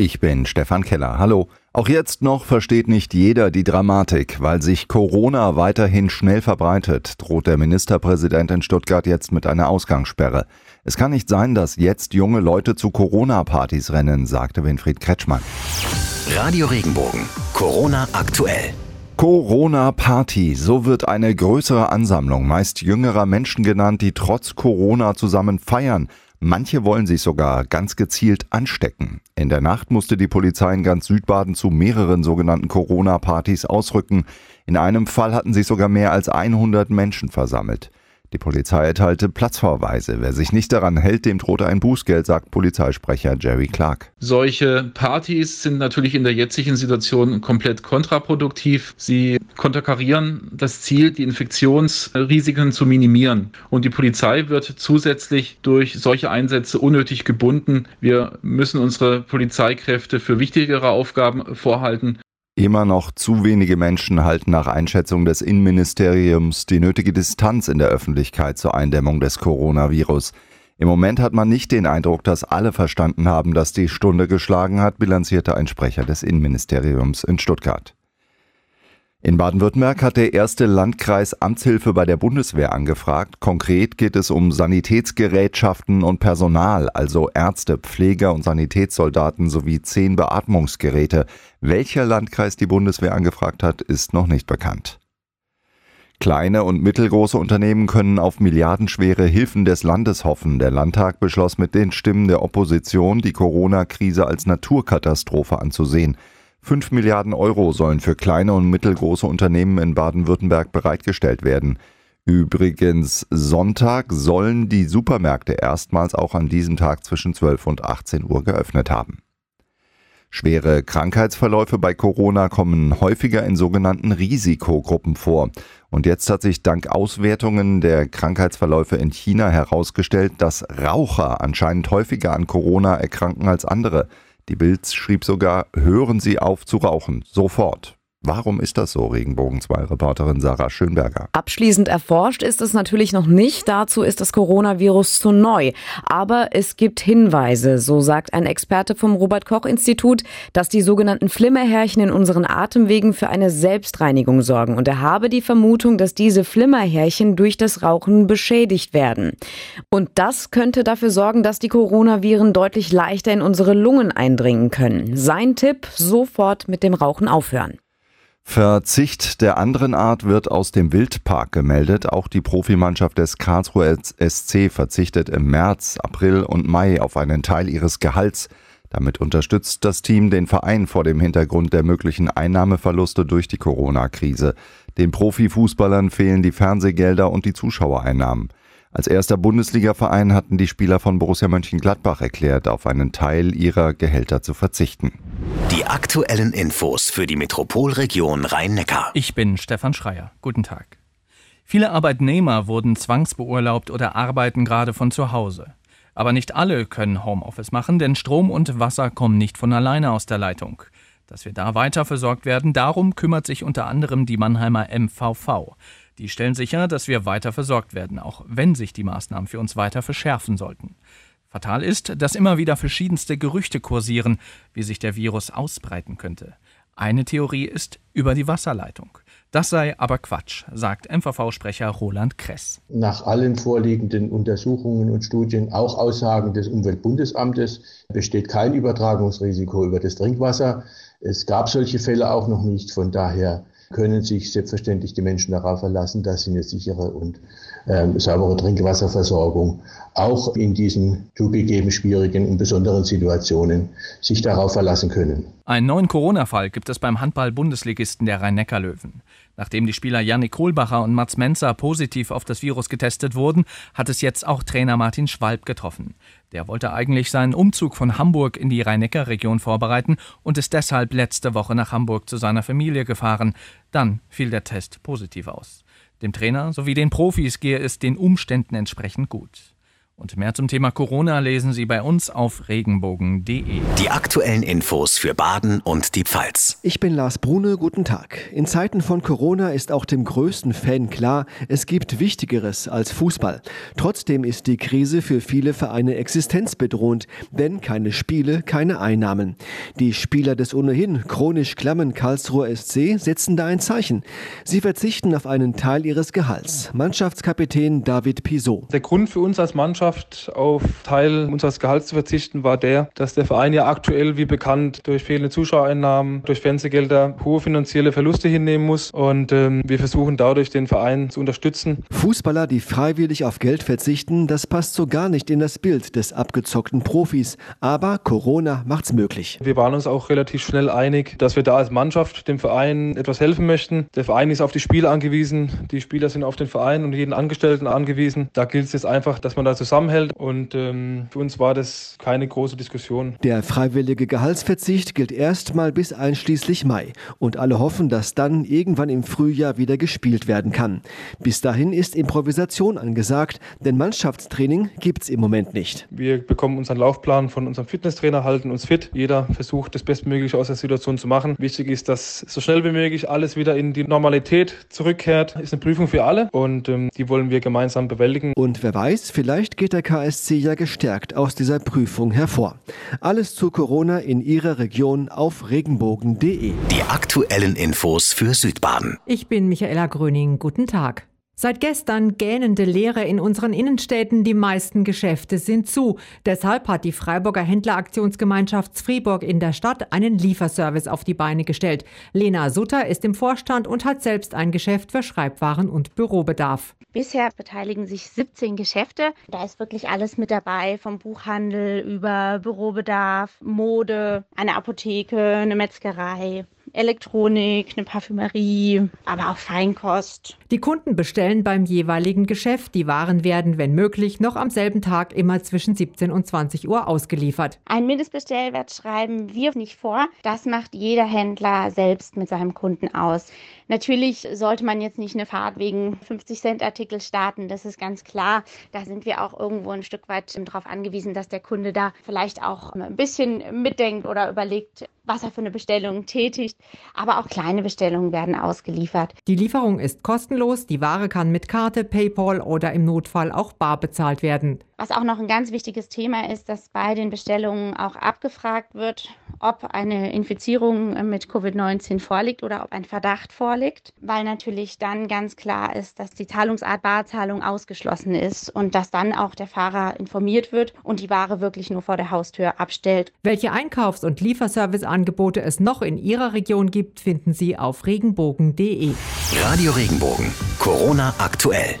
Ich bin Stefan Keller. Hallo. Auch jetzt noch versteht nicht jeder die Dramatik. Weil sich Corona weiterhin schnell verbreitet, droht der Ministerpräsident in Stuttgart jetzt mit einer Ausgangssperre. Es kann nicht sein, dass jetzt junge Leute zu Corona-Partys rennen, sagte Winfried Kretschmann. Radio Regenbogen. Corona aktuell. Corona-Party, so wird eine größere Ansammlung meist jüngerer Menschen genannt, die trotz Corona zusammen feiern. Manche wollen sich sogar ganz gezielt anstecken. In der Nacht musste die Polizei in ganz Südbaden zu mehreren sogenannten Corona-Partys ausrücken. In einem Fall hatten sich sogar mehr als 100 Menschen versammelt. Die Polizei erteilte Platzverweise. Wer sich nicht daran hält, dem drohte ein Bußgeld, sagt Polizeisprecher Jerry Clark. Solche Partys sind natürlich in der jetzigen Situation komplett kontraproduktiv. Sie konterkarieren das Ziel, die Infektionsrisiken zu minimieren. Und die Polizei wird zusätzlich durch solche Einsätze unnötig gebunden. Wir müssen unsere Polizeikräfte für wichtigere Aufgaben vorhalten. Immer noch zu wenige Menschen halten nach Einschätzung des Innenministeriums die nötige Distanz in der Öffentlichkeit zur Eindämmung des Coronavirus. Im Moment hat man nicht den Eindruck, dass alle verstanden haben, dass die Stunde geschlagen hat, bilanzierte ein Sprecher des Innenministeriums in Stuttgart. In Baden-Württemberg hat der erste Landkreis Amtshilfe bei der Bundeswehr angefragt. Konkret geht es um Sanitätsgerätschaften und Personal, also Ärzte, Pfleger und Sanitätssoldaten sowie zehn Beatmungsgeräte. Welcher Landkreis die Bundeswehr angefragt hat, ist noch nicht bekannt. Kleine und mittelgroße Unternehmen können auf milliardenschwere Hilfen des Landes hoffen. Der Landtag beschloss mit den Stimmen der Opposition, die Corona-Krise als Naturkatastrophe anzusehen. 5 Milliarden Euro sollen für kleine und mittelgroße Unternehmen in Baden-Württemberg bereitgestellt werden. Übrigens, Sonntag sollen die Supermärkte erstmals auch an diesem Tag zwischen 12 und 18 Uhr geöffnet haben. Schwere Krankheitsverläufe bei Corona kommen häufiger in sogenannten Risikogruppen vor. Und jetzt hat sich dank Auswertungen der Krankheitsverläufe in China herausgestellt, dass Raucher anscheinend häufiger an Corona erkranken als andere. Die Bild schrieb sogar, hören Sie auf zu rauchen, sofort. Warum ist das so, Regenbogen 2 Reporterin Sarah Schönberger? Abschließend erforscht ist es natürlich noch nicht. Dazu ist das Coronavirus zu neu. Aber es gibt Hinweise, so sagt ein Experte vom Robert Koch Institut, dass die sogenannten Flimmerhärchen in unseren Atemwegen für eine Selbstreinigung sorgen. Und er habe die Vermutung, dass diese Flimmerhärchen durch das Rauchen beschädigt werden. Und das könnte dafür sorgen, dass die Coronaviren deutlich leichter in unsere Lungen eindringen können. Sein Tipp, sofort mit dem Rauchen aufhören. Verzicht der anderen Art wird aus dem Wildpark gemeldet. Auch die Profimannschaft des Karlsruher SC verzichtet im März, April und Mai auf einen Teil ihres Gehalts. Damit unterstützt das Team den Verein vor dem Hintergrund der möglichen Einnahmeverluste durch die Corona-Krise. Den Profifußballern fehlen die Fernsehgelder und die Zuschauereinnahmen. Als erster Bundesligaverein hatten die Spieler von Borussia Mönchengladbach erklärt, auf einen Teil ihrer Gehälter zu verzichten. Die aktuellen Infos für die Metropolregion Rhein-Neckar. Ich bin Stefan Schreier. Guten Tag. Viele Arbeitnehmer wurden zwangsbeurlaubt oder arbeiten gerade von zu Hause. Aber nicht alle können Homeoffice machen, denn Strom und Wasser kommen nicht von alleine aus der Leitung. Dass wir da weiter versorgt werden, darum kümmert sich unter anderem die Mannheimer MVV. Die stellen sicher, dass wir weiter versorgt werden, auch wenn sich die Maßnahmen für uns weiter verschärfen sollten. Fatal ist, dass immer wieder verschiedenste Gerüchte kursieren, wie sich der Virus ausbreiten könnte. Eine Theorie ist über die Wasserleitung. Das sei aber Quatsch, sagt MVV-Sprecher Roland Kress. Nach allen vorliegenden Untersuchungen und Studien, auch Aussagen des Umweltbundesamtes, besteht kein Übertragungsrisiko über das Trinkwasser. Es gab solche Fälle auch noch nicht. Von daher können sich selbstverständlich die Menschen darauf verlassen, dass sie eine sichere und ähm, saubere Trinkwasserversorgung auch in diesen zugegeben schwierigen und besonderen Situationen sich darauf verlassen können. Einen neuen Corona-Fall gibt es beim Handball-Bundesligisten der Rhein-Neckar-Löwen. Nachdem die Spieler Yannick Kohlbacher und Mats Menzer positiv auf das Virus getestet wurden, hat es jetzt auch Trainer Martin Schwalb getroffen. Der wollte eigentlich seinen Umzug von Hamburg in die Rhein-Neckar-Region vorbereiten und ist deshalb letzte Woche nach Hamburg zu seiner Familie gefahren. Dann fiel der Test positiv aus. Dem Trainer sowie den Profis gehe es den Umständen entsprechend gut. Und mehr zum Thema Corona lesen Sie bei uns auf regenbogen.de. Die aktuellen Infos für Baden und die Pfalz. Ich bin Lars Brune, guten Tag. In Zeiten von Corona ist auch dem größten Fan klar, es gibt Wichtigeres als Fußball. Trotzdem ist die Krise für viele Vereine existenzbedrohend, denn keine Spiele, keine Einnahmen. Die Spieler des ohnehin chronisch klammen Karlsruher SC setzen da ein Zeichen. Sie verzichten auf einen Teil ihres Gehalts. Mannschaftskapitän David Pisot. Der Grund für uns als Mannschaft Mannschaft auf Teil unseres Gehalts zu verzichten, war der, dass der Verein ja aktuell, wie bekannt, durch fehlende Zuschauereinnahmen, durch Fernsehgelder hohe finanzielle Verluste hinnehmen muss. Und ähm, wir versuchen dadurch, den Verein zu unterstützen. Fußballer, die freiwillig auf Geld verzichten, das passt so gar nicht in das Bild des abgezockten Profis. Aber Corona macht's möglich. Wir waren uns auch relativ schnell einig, dass wir da als Mannschaft dem Verein etwas helfen möchten. Der Verein ist auf die Spieler angewiesen, die Spieler sind auf den Verein und jeden Angestellten angewiesen. Da gilt es jetzt einfach, dass man da zusammen zusammenhält. Und ähm, für uns war das keine große Diskussion. Der freiwillige Gehaltsverzicht gilt erstmal bis einschließlich Mai. Und alle hoffen, dass dann irgendwann im Frühjahr wieder gespielt werden kann. Bis dahin ist Improvisation angesagt, denn Mannschaftstraining gibt es im Moment nicht. Wir bekommen unseren Laufplan von unserem Fitnesstrainer, halten uns fit. Jeder versucht, das Bestmögliche aus der Situation zu machen. Wichtig ist, dass so schnell wie möglich alles wieder in die Normalität zurückkehrt. Ist eine Prüfung für alle und ähm, die wollen wir gemeinsam bewältigen. Und wer weiß, vielleicht geht der KSC ja gestärkt aus dieser Prüfung hervor. Alles zu Corona in Ihrer Region auf regenbogen.de. Die aktuellen Infos für Südbaden. Ich bin Michaela Gröning. Guten Tag. Seit gestern gähnende Leere in unseren Innenstädten, die meisten Geschäfte sind zu. Deshalb hat die Freiburger Händleraktionsgemeinschaft Fribourg in der Stadt einen Lieferservice auf die Beine gestellt. Lena Sutter ist im Vorstand und hat selbst ein Geschäft für Schreibwaren und Bürobedarf. Bisher beteiligen sich 17 Geschäfte. Da ist wirklich alles mit dabei, vom Buchhandel über Bürobedarf, Mode, eine Apotheke, eine Metzgerei. Elektronik, eine Parfümerie, aber auch Feinkost. Die Kunden bestellen beim jeweiligen Geschäft. Die Waren werden, wenn möglich, noch am selben Tag immer zwischen 17 und 20 Uhr ausgeliefert. Ein Mindestbestellwert schreiben wir nicht vor. Das macht jeder Händler selbst mit seinem Kunden aus. Natürlich sollte man jetzt nicht eine Fahrt wegen 50 Cent Artikel starten, das ist ganz klar. Da sind wir auch irgendwo ein Stück weit darauf angewiesen, dass der Kunde da vielleicht auch ein bisschen mitdenkt oder überlegt, was er für eine Bestellung tätigt. Aber auch kleine Bestellungen werden ausgeliefert. Die Lieferung ist kostenlos. Die Ware kann mit Karte, PayPal oder im Notfall auch bar bezahlt werden. Was auch noch ein ganz wichtiges Thema ist, dass bei den Bestellungen auch abgefragt wird, ob eine Infizierung mit Covid-19 vorliegt oder ob ein Verdacht vorliegt, weil natürlich dann ganz klar ist, dass die Zahlungsart Barzahlung ausgeschlossen ist und dass dann auch der Fahrer informiert wird und die Ware wirklich nur vor der Haustür abstellt. Welche Einkaufs- und Lieferserviceangebote es noch in Ihrer Region gibt, finden Sie auf regenbogen.de. Radio Regenbogen, Corona aktuell.